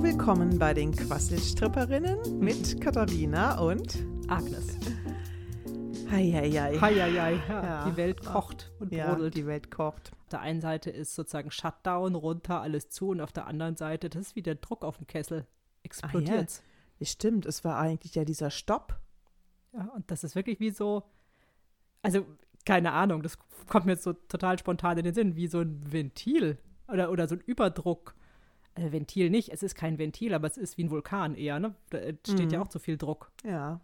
Hallo, willkommen bei den Quasselstripperinnen mit Katharina und Agnes. Heieiei. Heieiei. Ja, Ja. Die Welt kocht und Ja, brodelt. die Welt kocht. Auf der einen Seite ist sozusagen Shutdown, runter, alles zu und auf der anderen Seite, das ist wie der Druck auf dem Kessel. Explodiert. Ja, stimmt, es war eigentlich ja dieser Stopp. Ja, und das ist wirklich wie so, also keine Ahnung, das kommt mir jetzt so total spontan in den Sinn, wie so ein Ventil oder, oder so ein Überdruck. Also Ventil nicht, es ist kein Ventil, aber es ist wie ein Vulkan eher, ne? Da entsteht ja Mhm. auch zu viel Druck. Ja.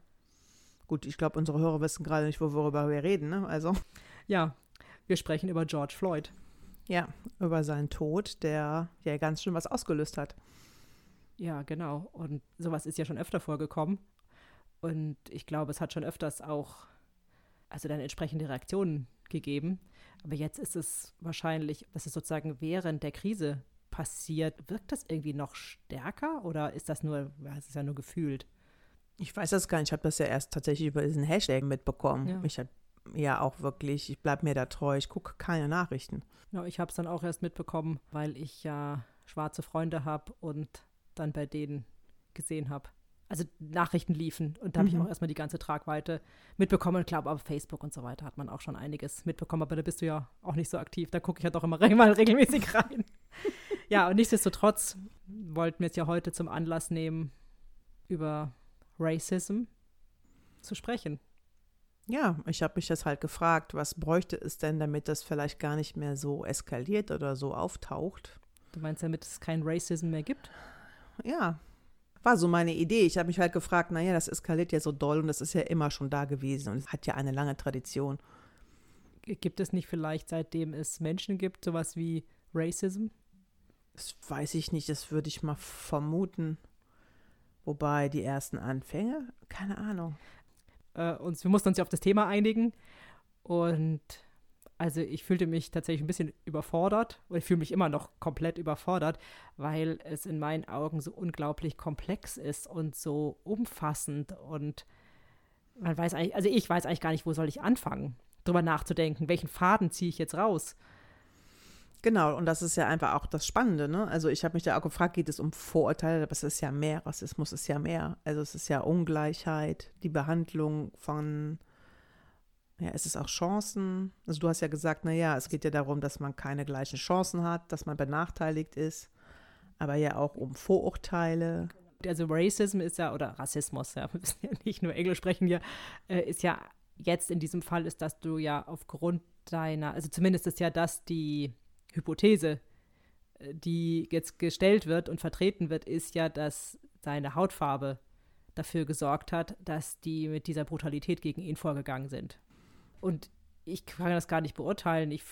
Gut, ich glaube, unsere Hörer wissen gerade nicht, worüber wir reden. Ne? Also, Ja, wir sprechen über George Floyd. ja, über seinen Tod, der ja ganz schön was ausgelöst hat. Ja, genau. Und sowas ist ja schon öfter vorgekommen. Und ich glaube, es hat schon öfters auch, also dann entsprechende Reaktionen gegeben. Aber jetzt ist es wahrscheinlich, dass es sozusagen während der Krise passiert. Wirkt das irgendwie noch stärker oder ist das nur, es ist ja nur gefühlt? Ich weiß das gar nicht, ich habe das ja erst tatsächlich über diesen Hashtag mitbekommen. Ja. Ich habe ja auch wirklich, ich bleibe mir da treu, ich gucke keine Nachrichten. Ja, ich habe es dann auch erst mitbekommen, weil ich ja schwarze Freunde habe und dann bei denen gesehen habe. Also Nachrichten liefen und da habe ich Mhm. auch erstmal die ganze Tragweite mitbekommen. Ich glaube, auf Facebook und so weiter hat man auch schon einiges mitbekommen, aber da bist du ja auch nicht so aktiv. Da gucke ich ja doch immer mal regelmäßig rein. Ja, und nichtsdestotrotz wollten wir es ja heute zum Anlass nehmen, über Racism zu sprechen. Ja, ich habe mich das halt gefragt, was bräuchte es denn, damit das vielleicht gar nicht mehr so eskaliert oder so auftaucht? Du meinst, damit es kein Racism mehr gibt? Ja, war so meine Idee. Ich habe mich halt gefragt, naja, das eskaliert ja so doll und das ist ja immer schon da gewesen und es hat ja eine lange Tradition. Gibt es nicht vielleicht, seitdem es Menschen gibt, sowas wie Racism? Das weiß ich nicht, das würde ich mal vermuten. Wobei die ersten Anfänge, keine Ahnung. Äh, und wir mussten uns ja auf das Thema einigen. Und also ich fühlte mich tatsächlich ein bisschen überfordert. Und ich fühle mich immer noch komplett überfordert, weil es in meinen Augen so unglaublich komplex ist und so umfassend. Und man weiß eigentlich, also ich weiß eigentlich gar nicht, wo soll ich anfangen, drüber nachzudenken, welchen Faden ziehe ich jetzt raus. Genau, und das ist ja einfach auch das Spannende, ne? Also ich habe mich da auch gefragt, geht es um Vorurteile, aber es ist ja mehr, Rassismus ist ja mehr. Also es ist ja Ungleichheit, die Behandlung von, ja, es ist auch Chancen. Also du hast ja gesagt, naja, es geht ja darum, dass man keine gleichen Chancen hat, dass man benachteiligt ist, aber ja auch um Vorurteile. also Racism ist ja, oder Rassismus, ja, wir müssen ja nicht nur Englisch sprechen hier, äh, ist ja jetzt in diesem Fall ist, dass du ja aufgrund deiner, also zumindest ist ja das die Hypothese, äh, die jetzt gestellt wird und vertreten wird, ist ja, dass seine Hautfarbe dafür gesorgt hat, dass die mit dieser Brutalität gegen ihn vorgegangen sind. Und ich kann das gar nicht beurteilen. Ich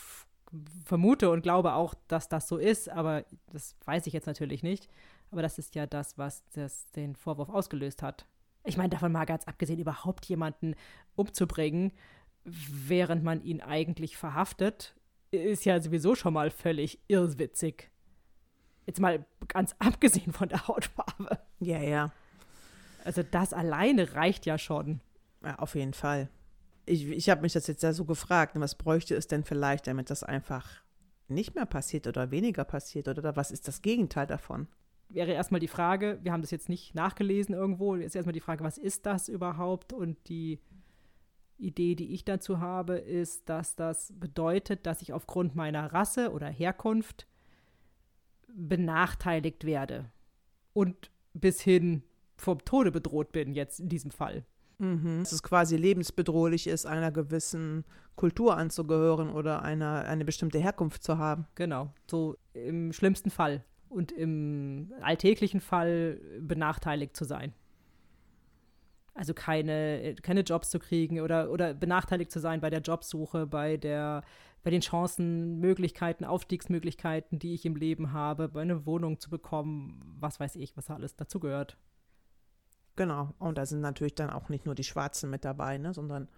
vermute und glaube auch, dass das so ist, aber das weiß ich jetzt natürlich nicht. Aber das ist ja das, was das, den Vorwurf ausgelöst hat. Ich meine, davon mal ganz abgesehen, überhaupt jemanden umzubringen, während man ihn eigentlich verhaftet, ist ja sowieso schon mal völlig irrwitzig. Jetzt mal ganz abgesehen von der Hautfarbe. Ja, ja, Also das alleine reicht ja schon. ja auf jeden Fall. Ich, ich habe mich das jetzt ja so gefragt, ne, was bräuchte es denn vielleicht, damit das einfach nicht mehr passiert oder weniger passiert oder was ist das Gegenteil davon? wäre erstmal die Frage, wir haben das jetzt nicht nachgelesen irgendwo, ist erstmal die Frage, was ist das überhaupt? Und die Idee, die ich dazu habe, ist, dass das bedeutet, dass ich aufgrund meiner Rasse oder Herkunft benachteiligt werde und bis hin vom Tode bedroht bin, jetzt in diesem Fall. Mhm. Dass es quasi lebensbedrohlich ist, einer gewissen Kultur anzugehören oder einer, eine bestimmte Herkunft zu haben. Genau, so im schlimmsten Fall und im alltäglichen Fall benachteiligt zu sein. Also keine, keine Jobs zu kriegen oder, oder benachteiligt zu sein bei der Jobsuche, bei, der, bei den Chancen, Möglichkeiten, Aufstiegsmöglichkeiten, die ich im Leben habe, bei einer Wohnung zu bekommen, was weiß ich, was alles dazugehört. Genau. Und da sind natürlich dann auch nicht nur die Schwarzen mit dabei, ne, sondern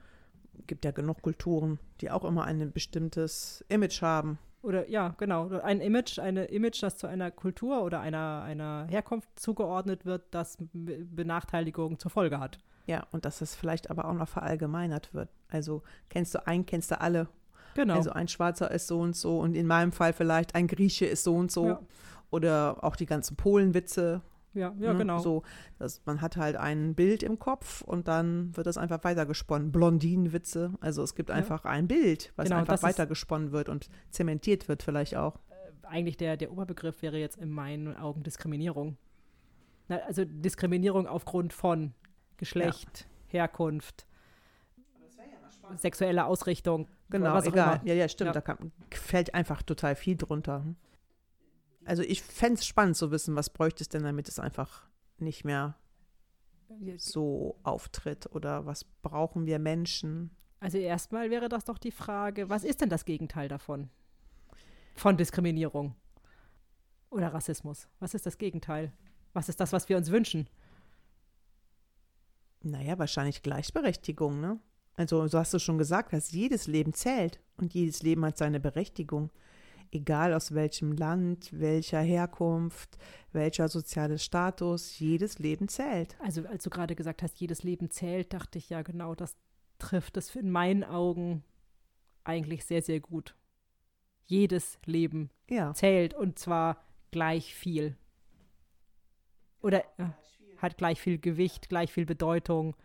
gibt ja genug Kulturen, die auch immer ein bestimmtes Image haben. Oder ja, genau. Ein Image, eine Image, das zu einer Kultur oder einer, einer Herkunft zugeordnet wird, das Be- Benachteiligung zur Folge hat. Ja, und dass das vielleicht aber auch noch verallgemeinert wird. Also kennst du einen, kennst du alle. Genau. Also ein Schwarzer ist so und so und in meinem Fall vielleicht ein Grieche ist so und so. Ja. Oder auch die ganzen Polenwitze. Ja, ja, ne? genau. So, dass man hat halt ein Bild im Kopf und dann wird das einfach weitergesponnen. Blondinenwitze. Also es gibt Ja. einfach ein Bild, was Genau, einfach weitergesponnen wird und zementiert wird vielleicht auch. Eigentlich der, der Oberbegriff wäre jetzt in meinen Augen Diskriminierung. Na, also Diskriminierung aufgrund von Geschlecht, Herkunft, sexuelle Ausrichtung. Genau, egal. Ja, ja, stimmt. Ja. Da kann, fällt einfach total viel drunter. Also ich fände es spannend zu wissen, was bräuchte es denn, damit es einfach nicht mehr so auftritt oder was brauchen wir Menschen? Also erstmal wäre das doch die Frage, was ist denn das Gegenteil davon? Von Diskriminierung oder Rassismus? Was ist das Gegenteil? Was ist das, was wir uns wünschen? Naja, wahrscheinlich Gleichberechtigung, ne? Also, so hast du schon gesagt, dass jedes Leben zählt und jedes Leben hat seine Berechtigung. Egal aus welchem Land, welcher Herkunft, welcher soziales Status, jedes Leben zählt. Also als du gerade gesagt hast, jedes Leben zählt, dachte ich ja genau, das trifft es in meinen Augen eigentlich sehr, sehr gut. Jedes Leben Ja. zählt und zwar gleich viel. Oder äh, hat gleich viel Gewicht, gleich viel Bedeutung.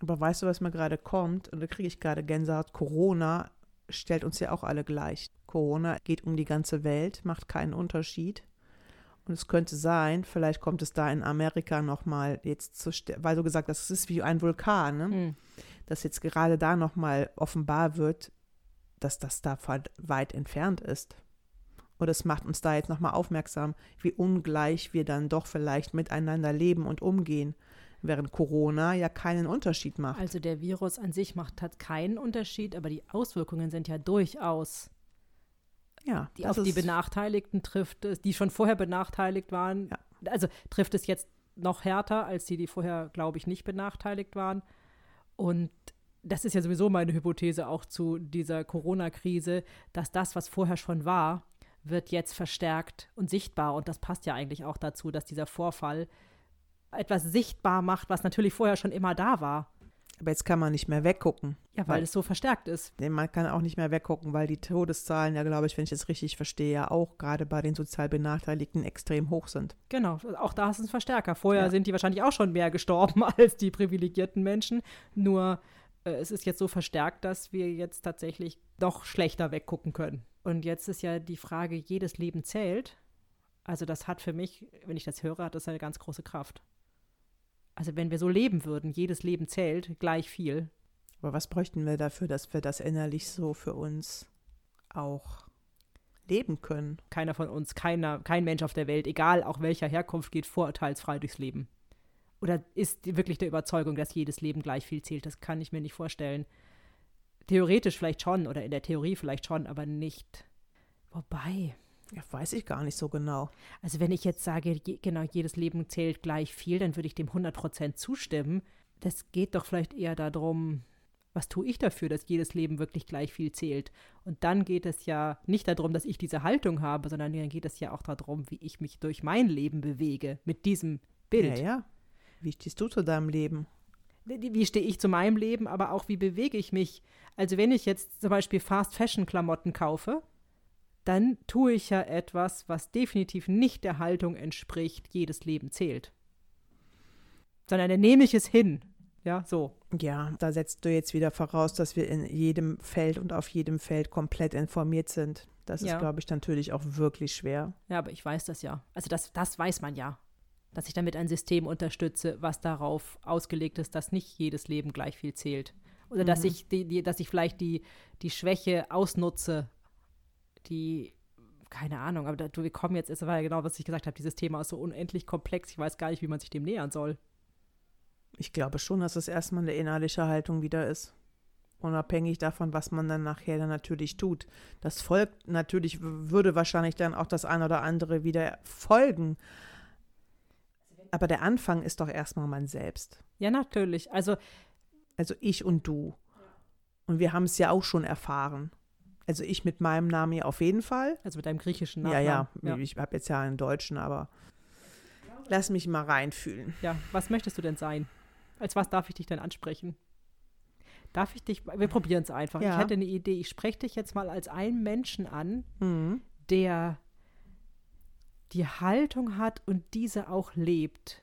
Aber weißt du, was mir gerade kommt? Und da kriege ich gerade Gänsehaut. Corona stellt uns ja auch alle gleich. Corona geht um die ganze Welt, macht keinen Unterschied. Und es könnte sein, vielleicht kommt es da in Amerika nochmal jetzt zu, weil du gesagt es ist wie ein Vulkan, ne? Hm. dass jetzt gerade da nochmal offenbar wird, dass das da weit entfernt ist. Und es macht uns da jetzt nochmal aufmerksam, wie ungleich wir dann doch vielleicht miteinander leben und umgehen, während Corona ja keinen Unterschied macht. Also der Virus an sich macht hat keinen Unterschied, aber die Auswirkungen sind ja durchaus ja, die auf die Benachteiligten trifft es, die schon vorher benachteiligt waren. Ja. Also trifft es jetzt noch härter als die, die vorher, glaube ich, nicht benachteiligt waren. Und das ist ja sowieso meine Hypothese auch zu dieser Corona-Krise, dass das, was vorher schon war, wird jetzt verstärkt und sichtbar. Und das passt ja eigentlich auch dazu, dass dieser Vorfall etwas sichtbar macht, was natürlich vorher schon immer da war. Aber jetzt kann man nicht mehr weggucken. Ja, weil Weil- es so verstärkt ist. Nee, Man kann auch nicht mehr weggucken, weil die Todeszahlen ja, glaube ich, wenn ich es richtig verstehe, ja auch gerade bei den sozial Benachteiligten extrem hoch sind. Genau, auch da ist es ein Verstärker. Vorher Ja. sind die wahrscheinlich auch schon mehr gestorben als die privilegierten Menschen. Nur äh, es ist jetzt so verstärkt, dass wir jetzt tatsächlich noch schlechter weggucken können. Und jetzt ist ja die Frage, jedes Leben zählt. Also das hat für mich, wenn ich das höre, hat das eine ganz große Kraft. Also wenn wir so leben würden, jedes Leben zählt gleich viel. Aber was bräuchten wir dafür, dass wir das innerlich so für uns auch leben können? Keiner von uns, keiner, kein Mensch auf der Welt, egal auch welcher Herkunft, geht vorurteilsfrei durchs Leben. Oder ist wirklich der Überzeugung, dass jedes Leben gleich viel zählt? Das kann ich mir nicht vorstellen. Theoretisch vielleicht schon oder in der Theorie vielleicht schon, aber nicht. Wobei, Ja, weiß ich gar nicht so genau. also wenn ich jetzt sage, je, genau, jedes Leben zählt gleich viel, dann würde ich dem 100% zustimmen. Das geht doch vielleicht eher darum, was tue ich dafür, dass jedes Leben wirklich gleich viel zählt. Und dann geht es ja nicht darum, dass ich diese Haltung habe, sondern dann geht es ja auch darum, wie ich mich durch mein Leben bewege mit diesem Bild. Ja, ja. Wie stehst du zu deinem Leben? Wie stehe ich zu meinem Leben, aber auch wie bewege ich mich. Also wenn ich jetzt zum Beispiel Fast-Fashion-Klamotten kaufe, dann tue ich ja etwas, was definitiv nicht der Haltung entspricht, jedes Leben zählt. Sondern dann nehme ich es hin. Ja, so. Ja, da setzt du jetzt wieder voraus, dass wir in jedem Feld und auf jedem Feld komplett informiert sind. Das Ja. ist, glaube ich, natürlich auch wirklich schwer. Ja, aber ich weiß das ja. Also das, das weiß man ja. Dass ich damit ein System unterstütze, was darauf ausgelegt ist, dass nicht jedes Leben gleich viel zählt. Oder dass Mhm. ich die, die, dass ich vielleicht die, die Schwäche ausnutze, die, keine Ahnung, aber da, du, wir kommen jetzt, es war ja genau, was ich gesagt habe, dieses Thema ist so unendlich komplex, ich weiß gar nicht, wie man sich dem nähern soll. Ich glaube schon, dass es erstmal eine innerliche Haltung wieder ist. Unabhängig davon, was man dann nachher dann natürlich tut. Das folgt natürlich, würde wahrscheinlich dann auch das eine oder andere wieder folgen. Aber der Anfang ist doch erstmal man selbst. Ja, natürlich. Also, Also ich und du. Und wir haben es ja auch schon erfahren. Also ich mit meinem Namen ja auf jeden Fall. also mit deinem griechischen Ja, ja, Nachnamen. Ich habe jetzt ja einen Deutschen, aber lass mich mal reinfühlen. Ja, was möchtest du denn sein? Als was darf ich dich denn ansprechen? Darf ich dich, wir probieren es einfach. Ja. Ich hätte eine Idee. Ich spreche dich jetzt mal als einen Menschen an, Mhm. der die Haltung hat und diese auch lebt.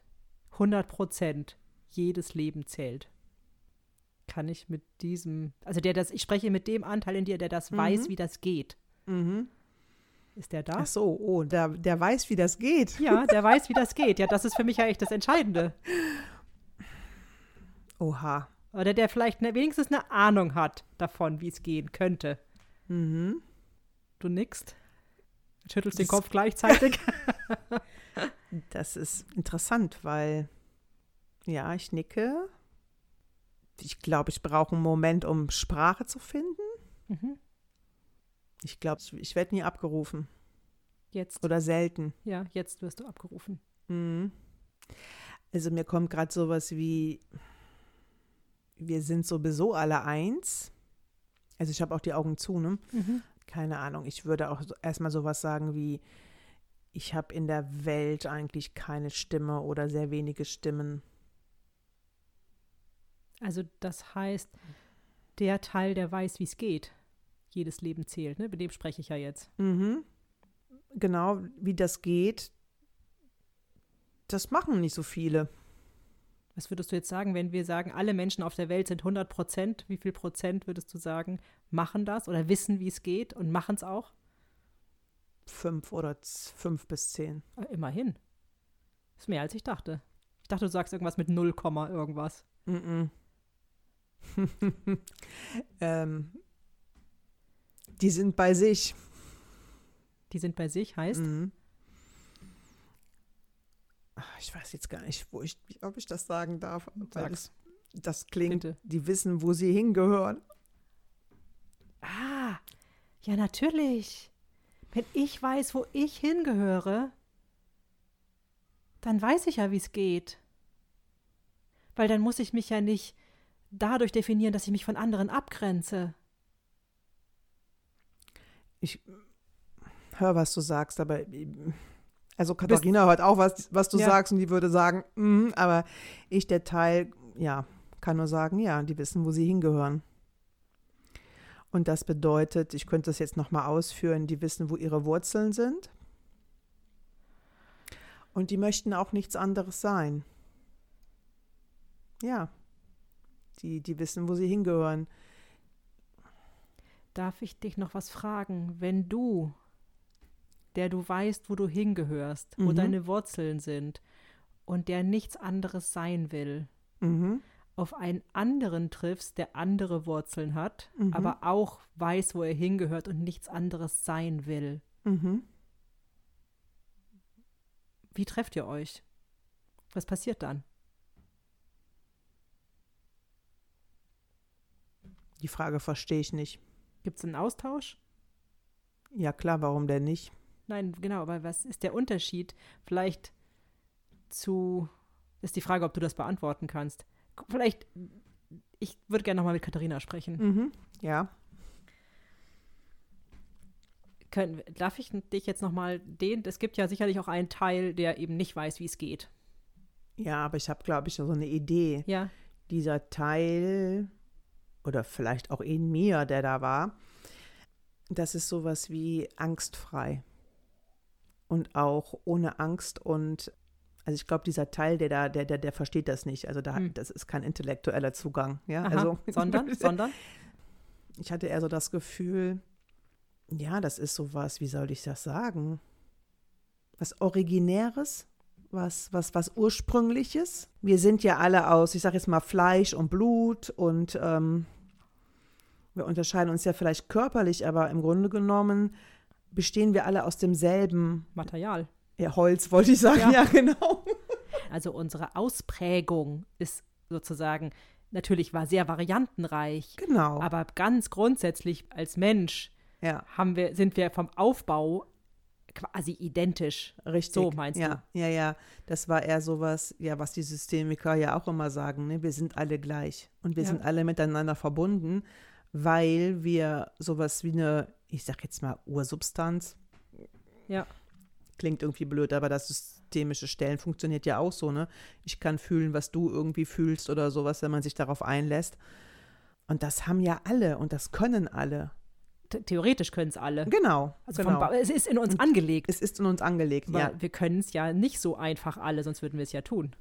100 Prozent. Jedes Leben zählt. Kann ich mit diesem, also der das, ich spreche mit dem Anteil in dir, der das Mhm. weiß, wie das geht. Mhm. Ist der da? Ach so, oh, der, der weiß, wie das geht. Ja, der weiß, wie das geht. Ja, das ist für mich ja echt das Entscheidende. Oha. Oder der vielleicht ne, wenigstens eine Ahnung hat davon, wie es gehen könnte. Mhm. Du nickst. Schüttelst den Das- Kopf gleichzeitig. Das ist interessant, weil ja, ich nicke. Ich glaube, ich brauche einen Moment, um Sprache zu finden. mhm. Ich glaube, ich, werde nie abgerufen Jetzt, oder selten. ja, jetzt wirst du abgerufen. Mhm. Also mir kommt gerade sowas wie, wir sind sowieso alle eins. Also ich habe auch die Augen zu, ne? Mhm. Keine Ahnung. Ich würde auch so, erstmal sowas sagen wie, ich habe in der Welt eigentlich keine Stimme oder sehr wenige Stimmen. Also das heißt, der Teil, der weiß, wie es geht, jedes Leben zählt. Ne? Mit dem spreche ich ja jetzt. Mhm. Genau, wie das geht, das machen nicht so viele. Was würdest du jetzt sagen, wenn wir sagen, alle Menschen auf der Welt sind 100 Prozent? Wie viel Prozent würdest du sagen, machen das oder wissen, wie es geht und machen es auch? Fünf oder fünf bis zehn. Äh, Immerhin. Ist mehr als ich dachte. Ich dachte, du sagst irgendwas mit 0, Komma irgendwas. Mhm. ähm, die sind bei sich. Die sind bei sich, heißt. Mhm. Ach, Ich weiß jetzt gar nicht, wo ich, ob ich das sagen darf. Das, das klingt, Bitte. die wissen, wo sie hingehören. Ah, ja, natürlich. Wenn ich weiß, wo ich hingehöre, dann weiß ich ja, wie es geht. Weil dann muss ich mich ja nicht dadurch definieren, dass ich mich von anderen abgrenze. Ich hör, was du sagst, aber also Katharina hört auch, was, was du Ja. sagst und die würde sagen, mhm, aber ich, der Teil, ja, kann nur sagen, ja, die wissen, wo sie hingehören. Und das bedeutet, ich könnte das jetzt nochmal ausführen, die wissen, wo ihre Wurzeln sind. Und die möchten auch nichts anderes sein. Ja, die, die wissen, wo sie hingehören. Darf ich dich noch was fragen? Wenn du, der du weißt, wo du hingehörst, wo Mhm. deine Wurzeln sind und der nichts anderes sein will, Mhm. auf einen anderen triffst, der andere Wurzeln hat, Mhm. aber auch weiß, wo er hingehört und nichts anderes sein will. Mhm. Wie trefft ihr euch? Was passiert dann? Die Frage verstehe ich nicht. Gibt es einen Austausch? Ja klar, warum denn nicht? Nein, genau, aber was ist der Unterschied? Vielleicht zu, ist die Frage, ob du das beantworten kannst. Vielleicht, ich würde gerne nochmal mit Katharina sprechen. Mhm. Ja. Können, darf ich dich jetzt nochmal den, es gibt ja sicherlich auch einen Teil, der eben nicht weiß, wie es geht. Ja, aber ich habe, glaube ich, so eine Idee. Ja, Dieser Teil oder vielleicht auch in mir, der da war, das ist sowas wie angstfrei. Und auch ohne Angst und also ich glaube, dieser Teil, der da, der, der, der versteht das nicht. Also da, Hm. das ist kein intellektueller Zugang. Ja, aha, also sondern, sondern, ich hatte eher so das Gefühl, ja, das ist sowas, wie soll ich das sagen? Was Originäres, was, was, was Ursprüngliches. Wir sind ja alle aus, ich sage jetzt mal, Fleisch und Blut und ähm, wir unterscheiden uns ja vielleicht körperlich, aber im Grunde genommen bestehen wir alle aus demselben Material. ja, Holz, wollte ich sagen, Ja. ja, genau. Also unsere Ausprägung ist sozusagen, natürlich war sehr variantenreich, Genau. aber ganz grundsätzlich als Mensch ja, haben wir, sind wir vom Aufbau quasi identisch. richtig. So meinst ja, du? Ja, ja. Das war eher sowas, ja, was die Systemiker ja auch immer sagen, ne? Wir sind alle gleich und wir Ja. sind alle miteinander verbunden, weil wir sowas wie eine, ich sag jetzt mal, Ursubstanz. Ja. Klingt irgendwie blöd, aber das systemische Stellen funktioniert ja auch so, ne? Ich kann fühlen, was du irgendwie fühlst oder sowas, wenn man sich darauf einlässt. Und das haben ja alle und das können alle. theoretisch können es alle. Genau. Also genau. Es ist in uns angelegt. Es ist in uns angelegt, aber ja. wir können es ja nicht so einfach alle, sonst würden wir es ja tun.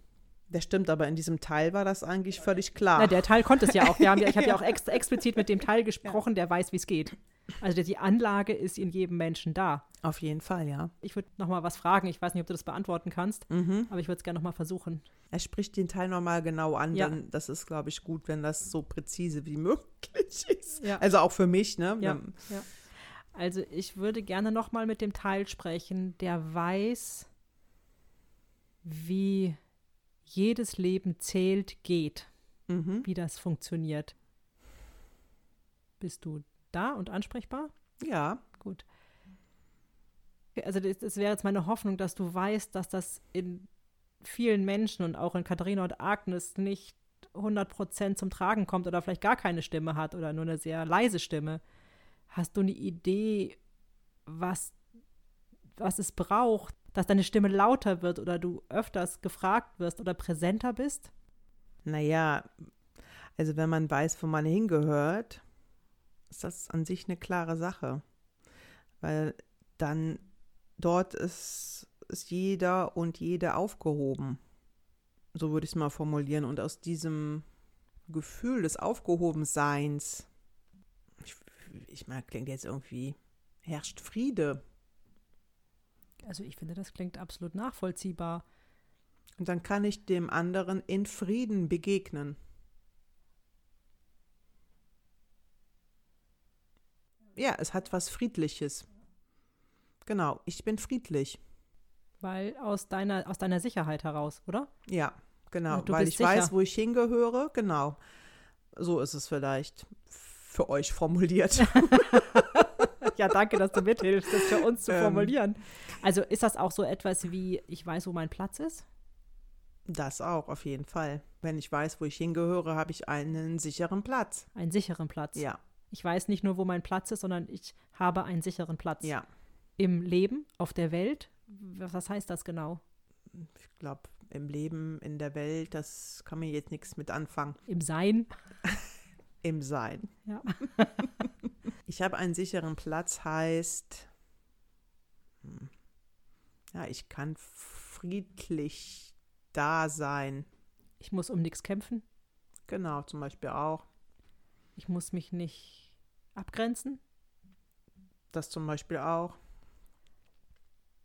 Das stimmt, aber in diesem Teil war das eigentlich völlig klar. Na, der Teil konnte es ja auch. Wir haben ja, ich habe ja auch ex explizit mit dem Teil gesprochen, der weiß, wie es geht. Also die Anlage ist in jedem Menschen da. Auf jeden Fall, ja. Ich würde noch mal was fragen. Ich weiß nicht, ob du das beantworten kannst, Mhm. aber ich würde es gerne noch mal versuchen. Er spricht den Teil nochmal genau an, Ja. denn das ist, glaube ich, gut, wenn das so präzise wie möglich ist. Ja. Also auch für mich, ne? Ja, ja. Also ich würde gerne noch mal mit dem Teil sprechen, der weiß, wie jedes Leben zählt, geht, Mhm. wie das funktioniert. Bist du da und ansprechbar? Ja, Gut. Also das, das wäre jetzt meine Hoffnung, dass du weißt, dass das in vielen Menschen und auch in Katharina und Agnes nicht 100% zum Tragen kommt oder vielleicht gar keine Stimme hat oder nur eine sehr leise Stimme. Hast du eine Idee, was, was es braucht, dass deine Stimme lauter wird oder du öfters gefragt wirst oder präsenter bist? naja, also wenn man weiß, wo man hingehört, ist das an sich eine klare Sache. Weil dann dort ist, ist jeder und jede aufgehoben. So würde ich es mal formulieren. Und aus diesem Gefühl des Aufgehobenseins, ich, ich meine, klingt jetzt irgendwie, herrscht Friede. Also ich finde, das klingt absolut nachvollziehbar. Und dann kann ich dem anderen in Frieden begegnen. Ja, es hat was Friedliches. Genau, ich bin friedlich. Weil aus deiner, aus deiner Sicherheit heraus, oder? Ja, genau, weil ich weiß, sicher. wo ich hingehöre. Genau. So ist es vielleicht für euch formuliert. Ja, danke, dass du mithilfst, das für uns zu Ähm. formulieren. Also ist das auch so etwas wie, ich weiß, wo mein Platz ist? Das auch, auf jeden Fall. Wenn ich weiß, wo ich hingehöre, habe ich einen sicheren Platz. Einen sicheren Platz. Ja, Ich weiß nicht nur, wo mein Platz ist, sondern ich habe einen sicheren Platz. ja. Im Leben, auf der Welt. Was was heißt das genau? Ich glaube, im Leben, in der Welt, das kann mir jetzt nichts mit anfangen. Im Sein. Im Sein. Ja. Ich habe einen sicheren Platz, heißt, hm, ja, ich kann friedlich da sein. Ich muss um nichts kämpfen. Genau, zum Beispiel auch. Ich muss mich nicht abgrenzen. Das zum Beispiel auch.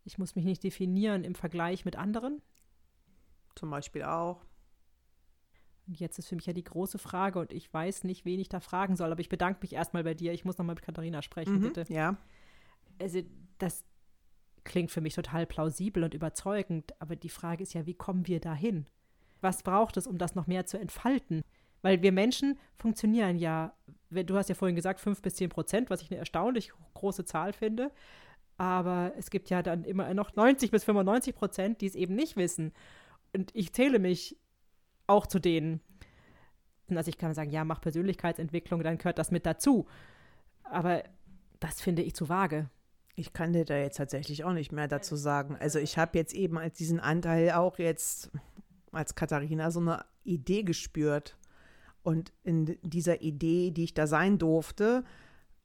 Ich muss mich nicht definieren im Vergleich mit anderen. Zum Beispiel auch. Und jetzt ist für mich ja die große Frage und ich weiß nicht, wen ich da fragen soll, aber ich bedanke mich erstmal bei dir. Ich muss nochmal mit Katharina sprechen, Mhm, bitte. Ja. Also, das klingt für mich total plausibel und überzeugend, aber die Frage ist ja, wie kommen wir dahin? Was braucht es, um das noch mehr zu entfalten? Weil wir Menschen funktionieren ja, du hast ja vorhin gesagt, 5 bis 10 Prozent, was ich eine erstaunlich große Zahl finde. Aber es gibt ja dann immer noch 90 bis 95 Prozent, die es eben nicht wissen. Und ich zähle mich auch zu denen. Also ich kann sagen, ja, mach Persönlichkeitsentwicklung, dann gehört das mit dazu. Aber das finde ich zu vage. Ich kann dir da jetzt tatsächlich auch nicht mehr dazu sagen. Also ich habe jetzt eben als diesen Anteil auch jetzt als Katharina so eine Idee gespürt. Und in dieser Idee, die ich da sein durfte,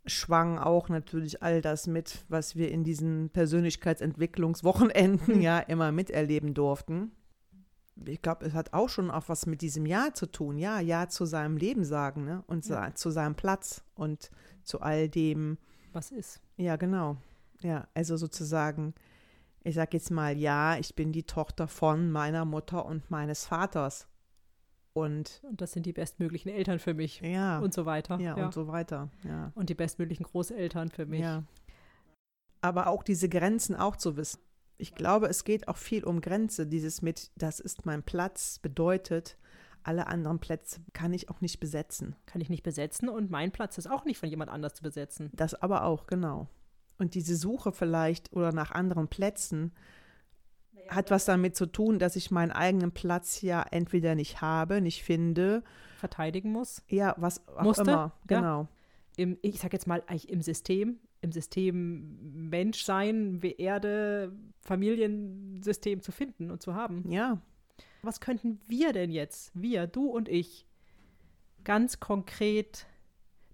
schwang auch natürlich all das mit, was wir in diesen Persönlichkeitsentwicklungswochenenden ja immer miterleben durften. Ich glaube, es hat auch schon auch was mit diesem Ja zu tun. Ja, Ja zu seinem Leben sagen ne? und sa- zu seinem Platz und zu all dem, Was ist? ja, genau. Ja, also sozusagen, ich sag jetzt mal, ja, ich bin die Tochter von meiner Mutter und meines Vaters. Und Und das sind die bestmöglichen Eltern für mich. ja, Und so weiter. ja, und so weiter. Ja, Und die bestmöglichen Großeltern für mich. ja. Aber auch diese Grenzen auch zu wissen. Ich glaube, es geht auch viel um Grenze. Dieses mit, das ist mein Platz, bedeutet, alle anderen Plätze kann ich auch nicht besetzen. Kann ich nicht besetzen und mein Platz ist auch nicht von jemand anders zu besetzen. Das aber auch, genau. Und diese Suche vielleicht oder nach anderen Plätzen hat was damit zu tun, dass ich meinen eigenen Platz ja entweder nicht habe, nicht finde, Verteidigen muss. ja, was auch Musste, immer. ja. Genau. Im, ich sag jetzt mal, eigentlich im System, im System Menschsein, wie Erde, Familiensystem zu finden und zu haben. Ja. Was könnten wir denn jetzt, wir, du und ich, ganz konkret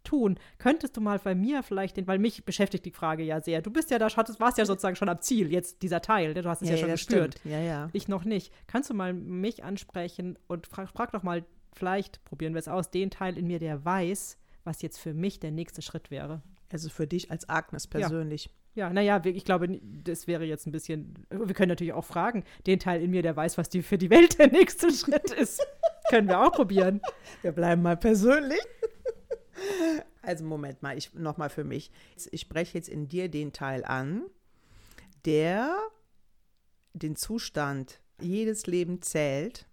tun. Könntest du mal bei mir vielleicht den, weil mich beschäftigt die Frage ja sehr. Du bist ja da, hattest, warst ja sozusagen schon am Ziel, jetzt dieser Teil, ne? du hast es ja, ja schon gespürt. Stimmt. Ja, ja. Ich noch nicht. Kannst du mal mich ansprechen und frag, frag doch mal, vielleicht probieren wir es aus, den Teil in mir, der weiß, was jetzt für mich der nächste Schritt wäre. Also für dich als Agnes persönlich. Ja, naja, ich glaube, das wäre jetzt ein bisschen. Wir können natürlich auch fragen, den Teil in mir, der weiß, was die für die Welt der nächste Schritt ist. können wir auch probieren. Wir bleiben mal persönlich. Also Moment mal, ich nochmal für mich. Ich spreche jetzt in dir den Teil an, der den Zustand jedes Leben zählt,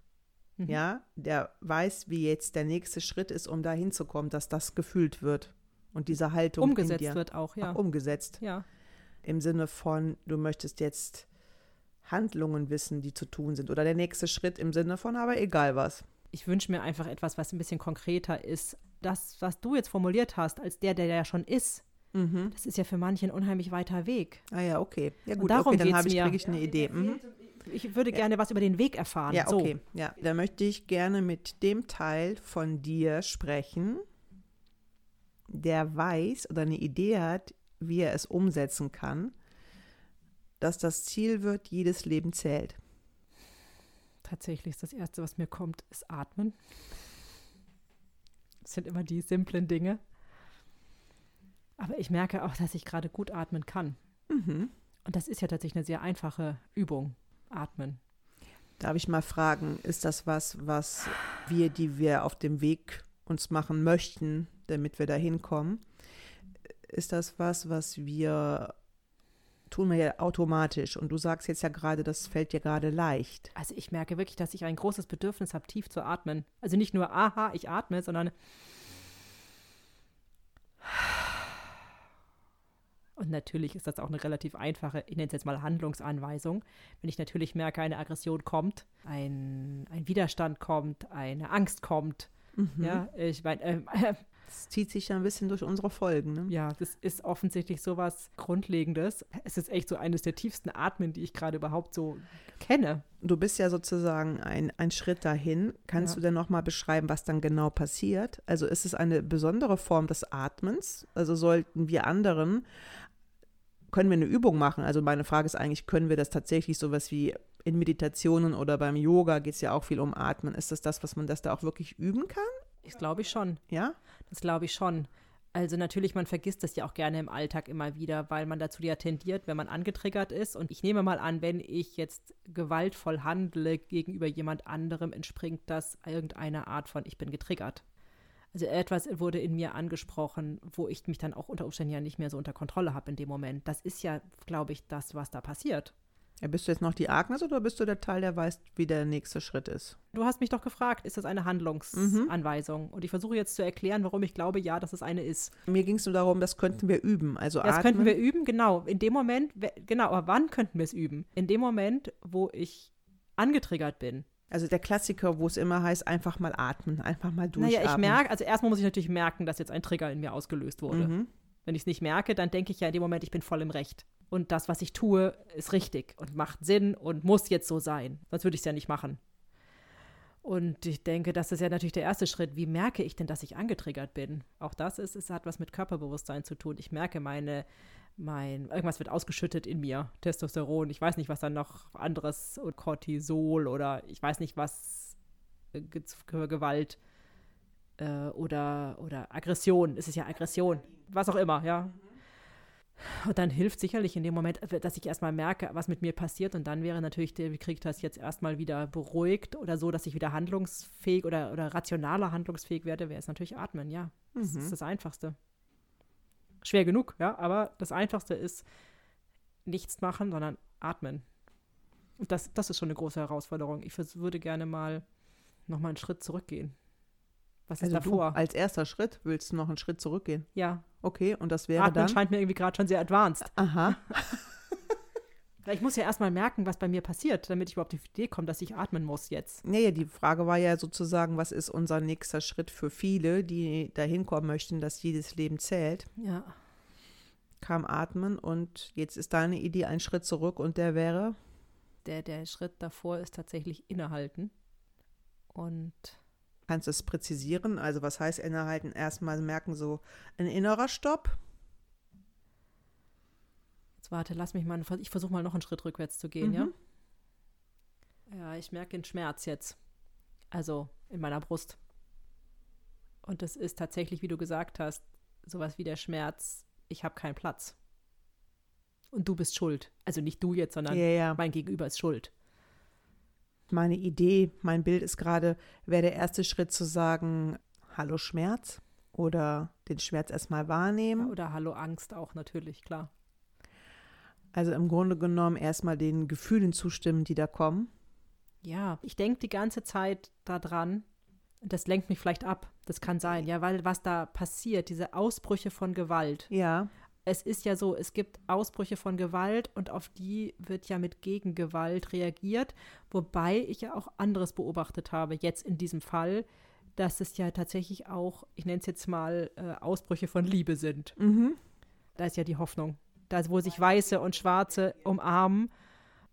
mhm. ja, der weiß, wie jetzt der nächste Schritt ist, um da hinzukommen, dass das gefühlt wird und diese Haltung umgesetzt wird auch, ja. Ach, umgesetzt. Ja. Im Sinne von, du möchtest jetzt Handlungen wissen, die zu tun sind oder der nächste Schritt im Sinne von, aber egal was. Ich wünsche mir einfach etwas, was ein bisschen konkreter ist, das, was du jetzt formuliert hast, als der, der ja schon ist, mhm. das ist ja für manche ein unheimlich weiter Weg. Ah ja, okay. Ja gut, darum okay, dann habe ich, kriege ich eine Idee. Mhm. Ich würde gerne ja. was über den Weg erfahren. Ja, okay. So. Ja, da möchte ich gerne mit dem Teil von dir sprechen, der weiß oder eine Idee hat, wie er es umsetzen kann, dass das Ziel wird, jedes Leben zählt. Tatsächlich ist das Erste, was mir kommt, ist Atmen. Das sind immer die simplen Dinge. Aber ich merke auch, dass ich gerade gut atmen kann. Mhm. Und das ist ja tatsächlich eine sehr einfache Übung, atmen. Darf ich mal fragen, ist das was, was wir, die wir auf dem Weg uns machen möchten, damit wir da hinkommen, ist das was, was wir tun wir ja automatisch. Und du sagst jetzt ja gerade, das fällt dir gerade leicht. Also ich merke wirklich, dass ich ein großes Bedürfnis habe, tief zu atmen. Also nicht nur, aha, ich atme, sondern und natürlich ist das auch eine relativ einfache, ich nenne es jetzt mal Handlungsanweisung. Wenn ich natürlich merke, eine Aggression kommt, ein, ein Widerstand kommt, eine Angst kommt, mhm. ja, ich meine, äh, das zieht sich ja ein bisschen durch unsere Folgen. Ne? Ja, das ist offensichtlich so was Grundlegendes. Es ist echt so eines der tiefsten Atmen, die ich gerade überhaupt so kenne. Du bist ja sozusagen ein, ein Schritt dahin. Kannst ja. du denn nochmal beschreiben, was dann genau passiert? Also ist es eine besondere Form des Atmens? Also sollten wir anderen, können wir eine Übung machen? Also meine Frage ist eigentlich, können wir das tatsächlich sowas wie in Meditationen oder beim Yoga geht es ja auch viel um Atmen. Ist das das, was man das da auch wirklich üben kann? Ich glaube ich schon. Ja? Das glaube ich schon. Also natürlich, man vergisst das ja auch gerne im Alltag immer wieder, weil man dazu ja tendiert, wenn man angetriggert ist. Und ich nehme mal an, wenn ich jetzt gewaltvoll handle gegenüber jemand anderem, entspringt das irgendeiner Art von ich bin getriggert. Also etwas wurde in mir angesprochen, wo ich mich dann auch unter Umständen ja nicht mehr so unter Kontrolle habe in dem Moment. Das ist ja, glaube ich, das, was da passiert. Ja, bist du jetzt noch die Agnes oder bist du der Teil, der weiß, wie der nächste Schritt ist? Du hast mich doch gefragt, ist das eine Handlungsanweisung? Mhm. Und ich versuche jetzt zu erklären, warum ich glaube, ja, dass es eine ist. Mir ging es nur darum, das könnten wir üben. Also das atmen. könnten wir üben, genau. In dem Moment, genau, aber wann könnten wir es üben? In dem Moment, wo ich angetriggert bin. Also der Klassiker, wo es immer heißt, einfach mal atmen, einfach mal durchatmen. Naja, ich merke, also erstmal muss ich natürlich merken, dass jetzt ein Trigger in mir ausgelöst wurde. Mhm. Wenn ich es nicht merke, dann denke ich ja in dem Moment, ich bin voll im Recht und das, was ich tue, ist richtig und macht Sinn und muss jetzt so sein. Sonst würde ich es ja nicht machen. Und ich denke, das ist ja natürlich der erste Schritt. Wie merke ich denn, dass ich angetriggert bin? Auch das ist, es hat was mit Körperbewusstsein zu tun. Ich merke meine, mein, irgendwas wird ausgeschüttet in mir, Testosteron. Ich weiß nicht, was dann noch anderes und Cortisol oder ich weiß nicht, was äh, Gewalt äh, oder, oder Aggression. Es ist ja Aggression. Was auch immer, ja. Und dann hilft sicherlich in dem Moment, äh, dass ich erstmal merke, was mit mir passiert. Und dann wäre natürlich, der, das jetzt erstmal wieder beruhigt oder so, dass ich wieder handlungsfähig oder, oder rationaler handlungsfähig werde, wäre es natürlich atmen, ja. Das mhm. ist das Einfachste. Schwer genug, ja, aber das Einfachste ist nichts machen, sondern atmen. Und das, das ist schon eine große Herausforderung. Ich würde gerne mal nochmal einen Schritt zurückgehen. Was also ist davor? Du als erster Schritt willst du noch einen Schritt zurückgehen? Ja. Okay, und das wäre Atmen dann? scheint mir irgendwie gerade schon sehr advanced. Aha. ich muss ja erstmal merken, was bei mir passiert, damit ich überhaupt auf die Idee komme, dass ich atmen muss jetzt. Naja, die Frage war ja sozusagen, was ist unser nächster Schritt für viele, die dahin kommen möchten, dass jedes Leben zählt. Ja. Kam atmen und jetzt ist deine Idee ein Schritt zurück und der wäre? Der, der Schritt davor ist tatsächlich innehalten und Kannst du es präzisieren? Also was heißt innehalten? Erstmal merken so ein innerer Stopp. Jetzt warte, lass mich mal, ich versuche mal noch einen Schritt rückwärts zu gehen, Mhm. ja? Ja, ich merke den Schmerz jetzt. Also in meiner Brust. Und das ist tatsächlich, wie du gesagt hast, sowas wie der Schmerz, ich habe keinen Platz. Und du bist schuld. Also nicht du jetzt, sondern Ja, ja. mein Gegenüber ist schuld. Meine Idee, mein Bild ist gerade, wäre der erste Schritt zu sagen, hallo Schmerz oder den Schmerz erstmal wahrnehmen. Oder Hallo Angst auch natürlich, klar. Also im Grunde genommen erstmal den Gefühlen zustimmen, die da kommen. Ja, ich denke die ganze Zeit daran, das lenkt mich vielleicht ab. Das kann sein, ja, weil was da passiert, diese Ausbrüche von Gewalt. Ja, Es ist ja so, es gibt Ausbrüche von Gewalt und auf die wird ja mit Gegengewalt reagiert, wobei ich ja auch anderes beobachtet habe, jetzt in diesem Fall, dass es ja tatsächlich auch, ich nenne es jetzt mal, äh, Ausbrüche von Liebe sind. mhm. Da ist ja die Hoffnung. Da, wo sich Weiße und Schwarze umarmen.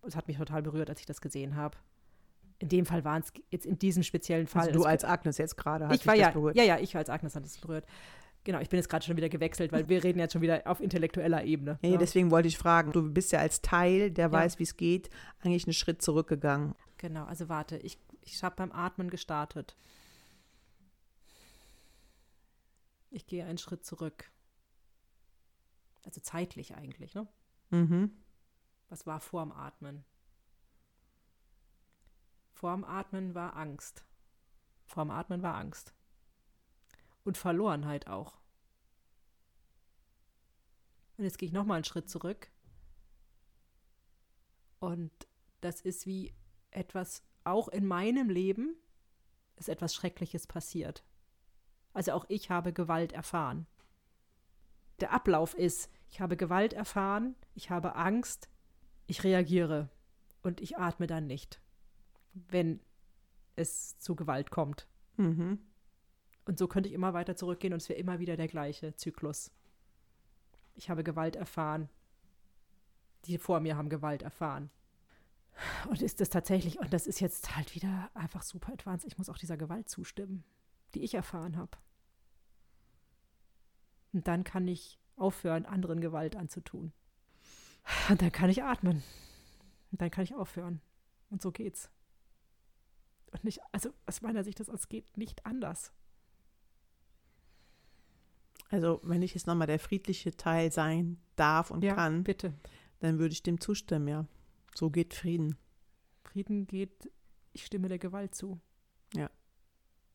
Das hat mich total berührt, als ich das gesehen habe. In dem Fall waren es jetzt in diesem speziellen Fall. Also du als Agnes jetzt gerade hat ich dich war das ja, berührt. ja, ja, ich als Agnes hat es berührt. Genau, ich bin jetzt gerade schon wieder gewechselt, weil wir reden jetzt schon wieder auf intellektueller Ebene. Ja, ja, deswegen wollte ich fragen, du bist ja als Teil, der Ja. weiß, wie es geht, eigentlich einen Schritt zurückgegangen. Genau, also warte, ich, ich habe beim Atmen gestartet. Ich gehe einen Schritt zurück. Also zeitlich eigentlich, ne? Mhm. Was war vorm Atmen? Vorm Atmen war Angst. Vorm Atmen war Angst. Und Verlorenheit auch. Und jetzt gehe ich nochmal einen Schritt zurück. Und das ist wie etwas, auch in meinem Leben ist etwas Schreckliches passiert. Also auch ich habe Gewalt erfahren. Der Ablauf ist, ich habe Gewalt erfahren, ich habe Angst, ich reagiere und ich atme dann nicht, wenn es zu Gewalt kommt. Mhm. Und so könnte ich immer weiter zurückgehen und es wäre immer wieder der gleiche Zyklus. Ich habe Gewalt erfahren. Die vor mir haben Gewalt erfahren. Und ist das tatsächlich, und das ist jetzt halt wieder einfach super advanced, ich muss auch dieser Gewalt zustimmen, die ich erfahren habe. Und dann kann ich aufhören, anderen Gewalt anzutun. Und dann kann ich atmen. Und dann kann ich aufhören. Und so geht's. Und nicht, also aus meiner Sicht, das geht nicht anders. Also wenn ich jetzt nochmal der friedliche Teil sein darf und Ja, kann, bitte. dann würde ich dem zustimmen, ja. So geht Frieden. Frieden geht, ich stimme der Gewalt zu. Ja.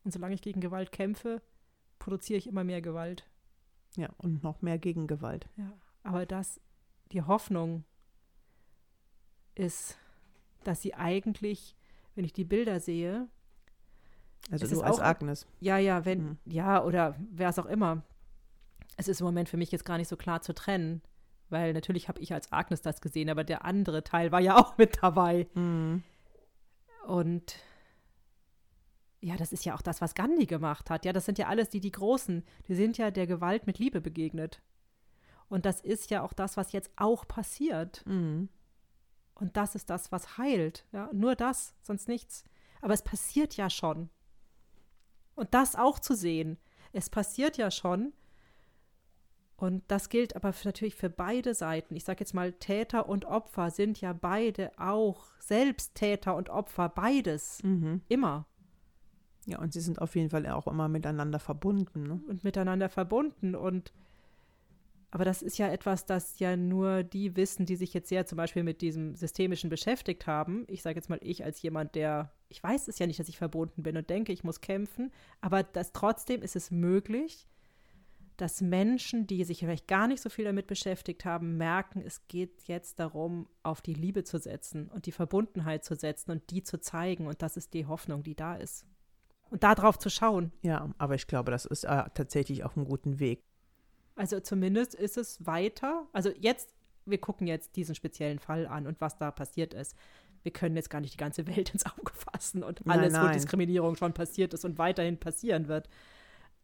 Und solange ich gegen Gewalt kämpfe, produziere ich immer mehr Gewalt. Ja, und noch mehr Gegengewalt. Ja. Aber das, die Hoffnung ist, dass sie eigentlich, wenn ich die Bilder sehe, Also du als auch- Agnes. ja, ja, wenn, Mhm. ja, oder wer es auch immer. Es ist im Moment für mich jetzt gar nicht so klar zu trennen, weil natürlich habe ich als Agnes das gesehen, aber der andere Teil war ja auch mit dabei. Mhm. Und ja, das ist ja auch das, was Gandhi gemacht hat. Ja, das sind ja alles die, die Großen. Die sind ja der Gewalt mit Liebe begegnet. Und das ist ja auch das, was jetzt auch passiert. Mhm. Und das ist das, was heilt. Ja, nur das, sonst nichts. Aber es passiert ja schon. Und das auch zu sehen. Es passiert ja schon. Und das gilt aber für, natürlich für beide Seiten. Ich sage jetzt mal, Täter und Opfer sind ja beide auch selbst Täter und Opfer, beides. Mhm. Immer. Ja, und sie sind auf jeden Fall auch immer miteinander verbunden. Ne? und miteinander verbunden. Und aber das ist ja etwas, das ja nur die wissen, die sich jetzt sehr zum Beispiel mit diesem Systemischen beschäftigt haben. Ich sage jetzt mal, ich als jemand, der, ich weiß es ja nicht, dass ich verbunden bin und denke, ich muss kämpfen, aber das trotzdem ist es möglich, dass Menschen, die sich vielleicht gar nicht so viel damit beschäftigt haben, merken, es geht jetzt darum, auf die Liebe zu setzen und die Verbundenheit zu setzen und die zu zeigen. Und das ist die Hoffnung, die da ist. Und darauf zu schauen. Ja, aber ich glaube, das ist äh, tatsächlich auf einem guten Weg. Also zumindest ist es weiter. Also jetzt, wir gucken jetzt diesen speziellen Fall an und was da passiert ist. Wir können jetzt gar nicht die ganze Welt ins Auge fassen und Nein, alles, wo nein. Diskriminierung schon passiert ist und weiterhin passieren wird.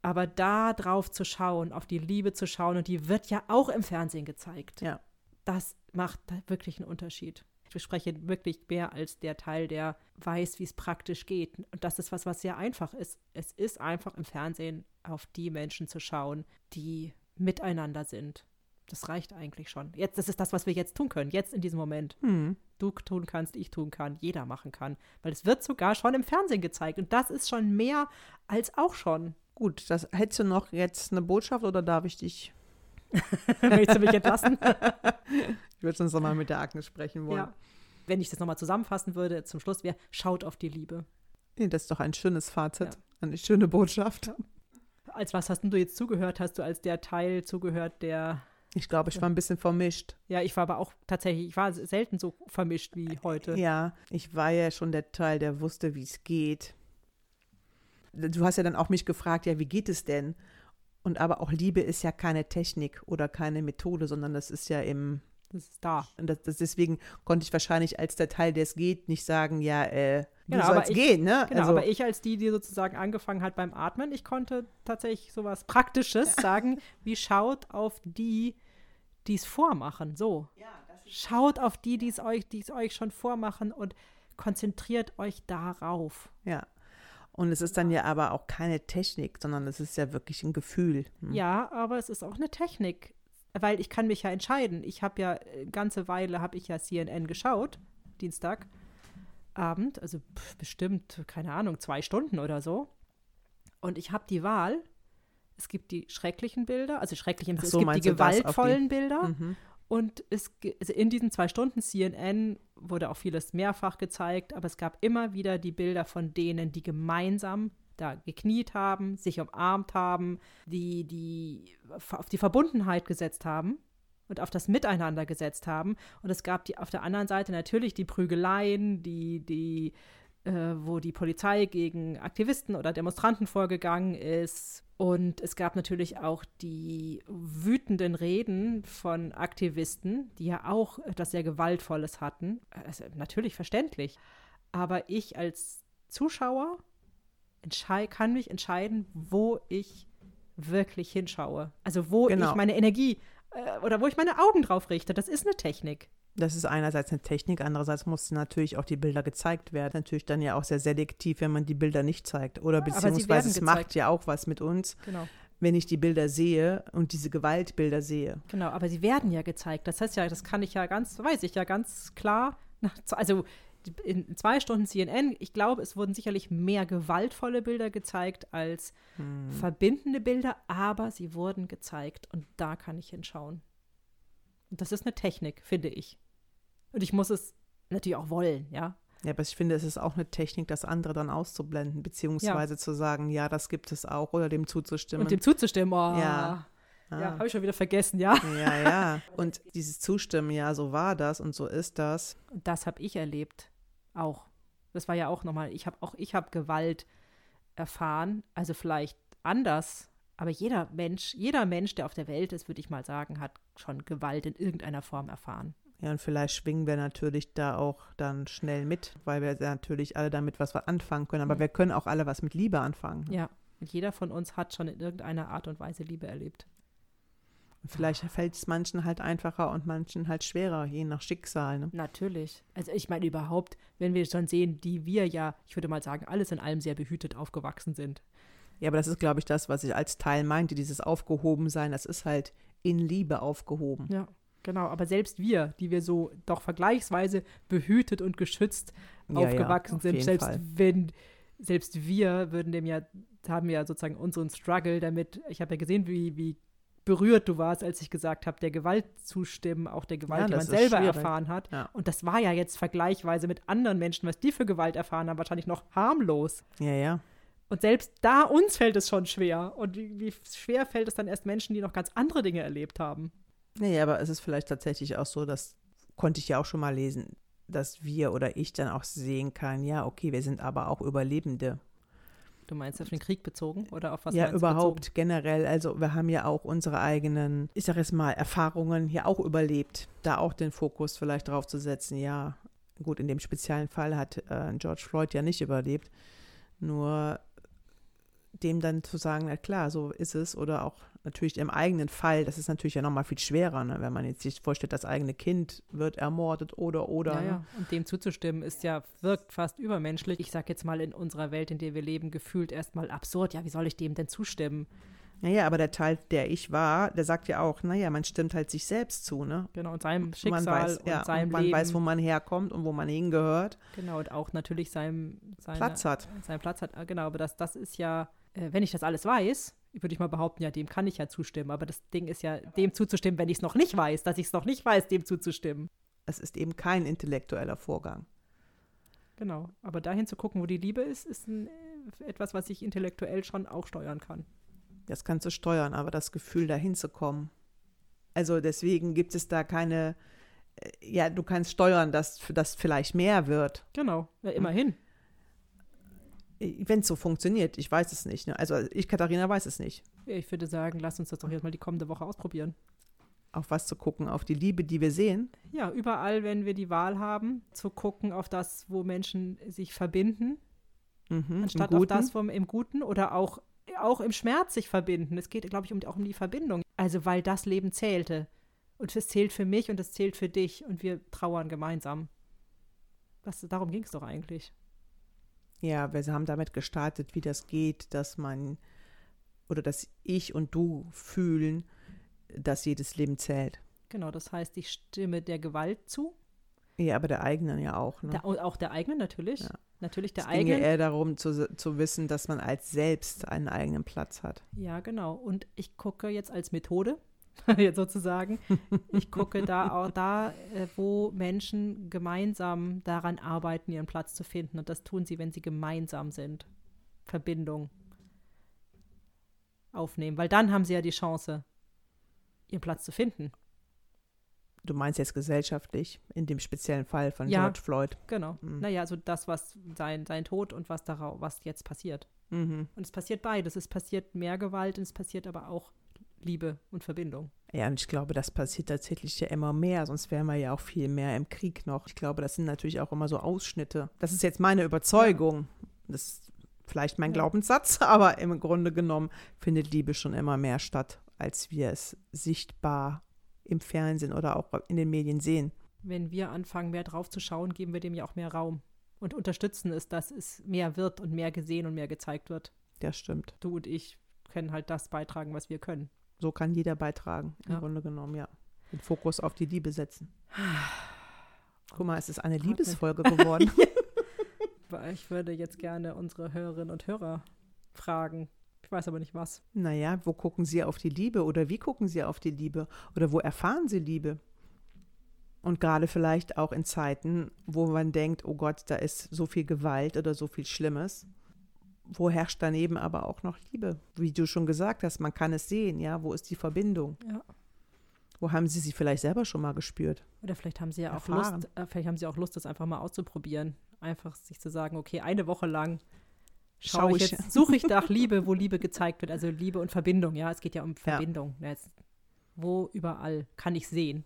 Aber da drauf zu schauen, auf die Liebe zu schauen, und die wird ja auch im Fernsehen gezeigt. Ja. Das macht da wirklich einen Unterschied. Ich spreche wirklich mehr als der Teil, der weiß, wie es praktisch geht. Und das ist was, was sehr einfach ist. Es ist einfach im Fernsehen auf die Menschen zu schauen, die miteinander sind. Das reicht eigentlich schon. Jetzt, das ist das, was wir jetzt tun können, jetzt in diesem Moment. Hm. Du tun kannst, ich tun kann, jeder machen kann. Weil es wird sogar schon im Fernsehen gezeigt. Und das ist schon mehr als auch schon. Gut, das hättest du noch jetzt eine Botschaft oder darf ich dich? Möchtest du mich entlassen? ich würde sonst nochmal mit der Agnes sprechen wollen. Ja. Wenn ich das nochmal zusammenfassen würde, zum Schluss wäre, schaut auf die Liebe. Nee, das ist doch ein schönes Fazit, ja. eine schöne Botschaft. Ja. Als was hast du jetzt zugehört? Hast du als der Teil zugehört, der ich glaube, ich war ein bisschen vermischt. Ja, ich war aber auch tatsächlich, ich war selten so vermischt wie heute. Ja, ich war ja schon der Teil, der wusste, wie es geht. Du hast ja dann auch mich gefragt, ja, wie geht es denn? Und aber auch Liebe ist ja keine Technik oder keine Methode, sondern das ist ja im. Das ist da. Und das, das deswegen konnte ich wahrscheinlich als der Teil, der es geht, nicht sagen, ja, äh, du genau, sollst gehen, ne? Genau, also, aber ich als die, die sozusagen angefangen hat beim Atmen, ich konnte tatsächlich sowas Praktisches sagen, wie schaut auf die, die es vormachen, so. Ja, schaut auf die, die es euch, die es euch schon vormachen und konzentriert euch darauf. Ja. Und es ist dann ja aber auch keine Technik, sondern es ist ja wirklich ein Gefühl. Hm. Ja, aber es ist auch eine Technik, weil ich kann mich ja entscheiden. Ich habe ja eine ganze Weile habe ich ja CNN geschaut, Dienstagabend, also pff, bestimmt keine Ahnung zwei Stunden oder so. Und ich habe die Wahl. Es gibt die schrecklichen Bilder, also schrecklich im Sinne, so, es gibt die gewaltvollen die? Bilder mhm. Und es, also in diesen zwei Stunden CNN wurde auch vieles mehrfach gezeigt, aber es gab immer wieder die Bilder von denen, die gemeinsam da gekniet haben, sich umarmt haben, die, die auf die Verbundenheit gesetzt haben und auf das Miteinander gesetzt haben. Und es gab die, auf der anderen Seite natürlich die Prügeleien, die, die, wo die Polizei gegen Aktivisten oder Demonstranten vorgegangen ist, und es gab natürlich auch die wütenden Reden von Aktivisten, die ja auch etwas sehr Gewaltvolles hatten. Also natürlich verständlich. Aber ich als Zuschauer kann mich entscheiden, wo ich wirklich hinschaue. Also wo genau. ich meine Energie äh, oder wo ich meine Augen drauf richte. Das ist eine Technik. Das ist einerseits eine Technik, andererseits mussten natürlich auch die Bilder gezeigt werden. Natürlich dann ja auch sehr selektiv, wenn man die Bilder nicht zeigt. Oder beziehungsweise es macht ja auch was mit uns. Genau. Wenn ich die Bilder sehe und diese Gewaltbilder sehe. Genau, aber sie werden ja gezeigt. Das heißt ja, das kann ich ja ganz, weiß ich ja ganz klar. Also in zwei Stunden CNN, ich glaube, es wurden sicherlich mehr gewaltvolle Bilder gezeigt als hm. verbindende Bilder, aber sie wurden gezeigt und da kann ich hinschauen. Und das ist eine Technik, finde ich. Und ich muss es natürlich auch wollen, ja. Ja, aber ich finde, es ist auch eine Technik, das andere dann auszublenden, beziehungsweise ja. zu sagen, ja, das gibt es auch, oder dem zuzustimmen. Und dem zuzustimmen, oh. Ja. Ah. Ja, habe ich schon wieder vergessen, ja. Ja, ja. Und dieses Zustimmen, ja, so war das und so ist das. Das habe ich erlebt, auch. Das war ja auch nochmal, ich habe auch, ich habe Gewalt erfahren, also vielleicht anders, aber jeder Mensch, jeder Mensch, der auf der Welt ist, würde ich mal sagen, hat schon Gewalt in irgendeiner Form erfahren. Ja, und vielleicht schwingen wir natürlich da auch dann schnell mit, weil wir natürlich alle damit was anfangen können. Aber mhm. wir können auch alle was mit Liebe anfangen. Ja, und jeder von uns hat schon in irgendeiner Art und Weise Liebe erlebt. Und vielleicht fällt es manchen halt einfacher und manchen halt schwerer, je nach Schicksal. Ne? Natürlich. Also ich meine überhaupt, wenn wir schon sehen, die wir ja, ich würde mal sagen, alles in allem sehr behütet aufgewachsen sind. Ja, aber das ist, glaube ich, das, was ich als Teil meinte, dieses Aufgehobensein, das ist halt in Liebe aufgehoben. Ja. Genau, aber selbst wir, die wir so doch vergleichsweise behütet und geschützt ja, aufgewachsen ja, sind, selbst Fall. wenn, selbst wir würden dem ja, haben ja sozusagen unseren Struggle damit, ich habe ja gesehen, wie, wie berührt du warst, als ich gesagt habe, der Gewalt zustimmen, auch der Gewalt, ja, die man selber schwierig. erfahren hat. Ja. Und das war ja jetzt vergleichsweise mit anderen Menschen, was die für Gewalt erfahren haben, wahrscheinlich noch harmlos. Ja, ja. Und selbst da uns fällt es schon schwer. Und wie, wie schwer fällt es dann erst Menschen, die noch ganz andere Dinge erlebt haben? Nee, aber es ist vielleicht tatsächlich auch so, das konnte ich ja auch schon mal lesen, dass wir oder ich dann auch sehen kann, ja, okay, wir sind aber auch Überlebende. Du meinst auf den Krieg bezogen oder auf was? Ja, überhaupt bezogen? generell. Also wir haben ja auch unsere eigenen, ich sag jetzt mal, Erfahrungen hier auch überlebt. Da auch den Fokus vielleicht drauf zu setzen, ja, gut, in dem speziellen Fall hat äh, George Floyd ja nicht überlebt. Nur dem dann zu sagen, na klar, so ist es. Oder auch natürlich im eigenen Fall, das ist natürlich ja nochmal viel schwerer, ne? wenn man jetzt sich vorstellt, das eigene Kind wird ermordet oder oder. Ja, ne? ja. Und dem zuzustimmen ist ja, wirkt fast übermenschlich. Ich sage jetzt mal in unserer Welt, in der wir leben, gefühlt erstmal absurd. Ja, wie soll ich dem denn zustimmen? Naja, aber der Teil, der ich war, der sagt ja auch, naja, man stimmt halt sich selbst zu, ne? Genau, und seinem man Schicksal weiß, ja, und seinem und man Leben. weiß, wo man herkommt und wo man hingehört, Genau, und auch natürlich seinem seine, Platz hat. seinen Platz hat. Ah, Genau, aber das, das ist ja, äh, wenn ich das alles weiß, würde ich mal behaupten, ja, dem kann ich ja zustimmen. Aber das Ding ist ja, dem zuzustimmen, wenn ich es noch nicht weiß, dass ich es noch nicht weiß, dem zuzustimmen. Es ist eben kein intellektueller Vorgang. Genau. Aber dahin zu gucken, wo die Liebe ist, ist ein, etwas, was ich intellektuell schon auch steuern kann. Das kannst du steuern, aber das Gefühl, dahin zu kommen. Also deswegen gibt es da keine, äh, ja, du kannst steuern, dass das vielleicht mehr wird. Genau. Ja, immerhin. Wenn es so funktioniert, ich weiß es nicht. Ne? Also ich, Katharina, weiß es nicht. Ich würde sagen, lass uns das doch jetzt mal die kommende Woche ausprobieren. Auf was zu gucken, auf die Liebe, die wir sehen. Ja, überall, wenn wir die Wahl haben, zu gucken auf das, wo Menschen sich verbinden, Mhm, anstatt auf das vom, im Guten oder auch, auch im Schmerz sich verbinden. Es geht, glaube ich, um, auch um die Verbindung. Also, weil das Leben zählte. Und es zählt für mich und es zählt für dich und wir trauern gemeinsam. Das, darum ging es doch eigentlich. Ja, wir haben damit gestartet, wie das geht, dass man oder dass ich und du fühlen, dass jedes Leben zählt. Genau, das heißt, ich stimme der Gewalt zu. Ja, aber der eigenen ja auch. Ne? Der, auch der eigenen natürlich. Ja. Natürlich der es ging ja eigenen. eher darum zu, zu wissen, dass man als selbst einen eigenen Platz hat. Ja, genau. Und ich gucke jetzt als Methode, jetzt sozusagen, ich gucke da auch da, äh, wo Menschen gemeinsam daran arbeiten, ihren Platz zu finden. Und das tun sie, wenn sie gemeinsam sind. Verbindung aufnehmen. Weil dann haben sie ja die Chance, ihren Platz zu finden. Du meinst jetzt gesellschaftlich, in dem speziellen Fall von Ja. George Floyd. Genau. Mhm. Naja, also das, was sein, sein Tod und was darauf, was jetzt passiert. Mhm. Und es passiert beides. Es passiert mehr Gewalt und es passiert aber auch Liebe und Verbindung. Ja, und ich glaube, das passiert tatsächlich ja immer mehr, sonst wären wir ja auch viel mehr im Krieg noch. Ich glaube, das sind natürlich auch immer so Ausschnitte. Das ist jetzt meine Überzeugung. Das ist vielleicht mein. Glaubenssatz, aber im Grunde genommen findet Liebe schon immer mehr statt, als wir es sichtbar im Fernsehen oder auch in den Medien sehen. wenn wir anfangen, mehr drauf zu schauen, geben wir dem ja auch mehr Raum und unterstützen es, dass es mehr wird und mehr gesehen und mehr gezeigt wird. Das stimmt. Du und ich können halt das beitragen, was wir können. So kann jeder beitragen, im Ja. Grunde genommen, ja. Den Fokus auf die Liebe setzen. Guck mal, es ist eine. Liebesfolge geworden. Ich würde jetzt gerne unsere Hörerinnen und Hörer fragen. Ich weiß aber nicht was. Naja, wo gucken Sie auf die Liebe oder wie gucken Sie auf die Liebe oder wo erfahren Sie Liebe? Und gerade vielleicht auch in Zeiten, wo man denkt, oh Gott, da ist so viel Gewalt oder so viel Schlimmes. Wo herrscht daneben aber auch noch Liebe? Wie du schon gesagt hast, man kann es sehen, ja, wo ist die Verbindung? Ja. Wo haben Sie sie vielleicht selber schon mal gespürt? Oder vielleicht haben sie ja auch Erfahren. Lust, äh, vielleicht haben sie auch Lust, das einfach mal auszuprobieren. Einfach sich zu sagen, okay, eine Woche lang Schau schaue ich ich. jetzt, suche ich nach Liebe, wo Liebe gezeigt wird. Also Liebe und Verbindung, ja, es geht ja um. Verbindung. Ja, es, wo überall kann ich sehen.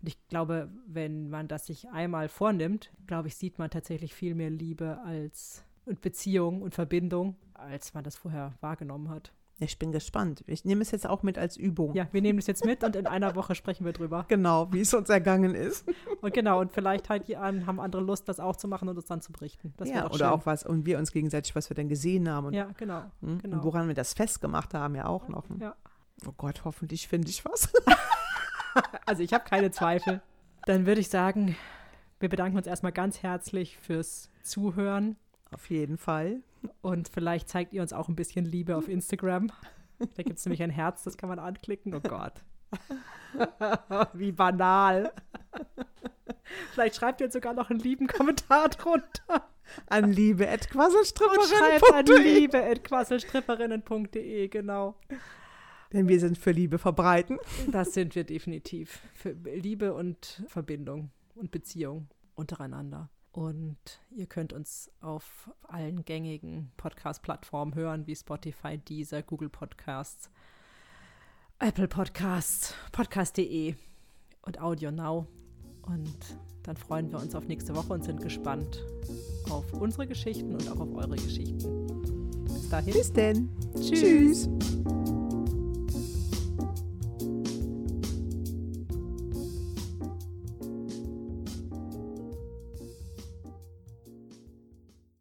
Und ich glaube, wenn man das sich einmal vornimmt, glaube ich, sieht man tatsächlich viel mehr Liebe als und Beziehung und Verbindung, als man das vorher wahrgenommen hat. Ich bin gespannt. Ich nehme es jetzt auch mit als Übung. Ja, wir nehmen das jetzt mit und in einer Woche sprechen wir drüber. Genau, wie es uns ergangen ist. Und genau, und vielleicht halt an, haben andere Lust, das auch zu machen und uns dann zu berichten. Das ja, doch oder schön. auch was, und wir uns gegenseitig, was wir denn gesehen haben und, Ja, genau. hm, genau. und woran wir das festgemacht haben, ja auch noch. Ja. Oh Gott, hoffentlich finde ich was. Also ich habe keine Zweifel. Dann würde ich sagen, wir bedanken uns erstmal ganz herzlich fürs Zuhören Auf jeden Fall. und vielleicht zeigt ihr uns auch ein bisschen Liebe auf Instagram. Da gibt es nämlich ein Herz, das kann man anklicken. Oh Gott. Wie banal. Vielleicht schreibt ihr uns sogar noch einen lieben Kommentar drunter. An liebe Und schreibt an liebe.quasselstripperinnen.de, genau. Denn wir sind für Liebe verbreiten. Das sind wir definitiv. Für Liebe und Verbindung und Beziehung untereinander. Und ihr könnt uns auf allen gängigen Podcast-Plattformen hören, wie Spotify, Deezer, Google Podcasts, Apple Podcasts, podcast.de und Audio Now. Und dann freuen wir uns auf nächste Woche und sind gespannt auf unsere Geschichten und auch auf eure Geschichten. Bis dahin. Bis denn. Tschüss. Tschüss.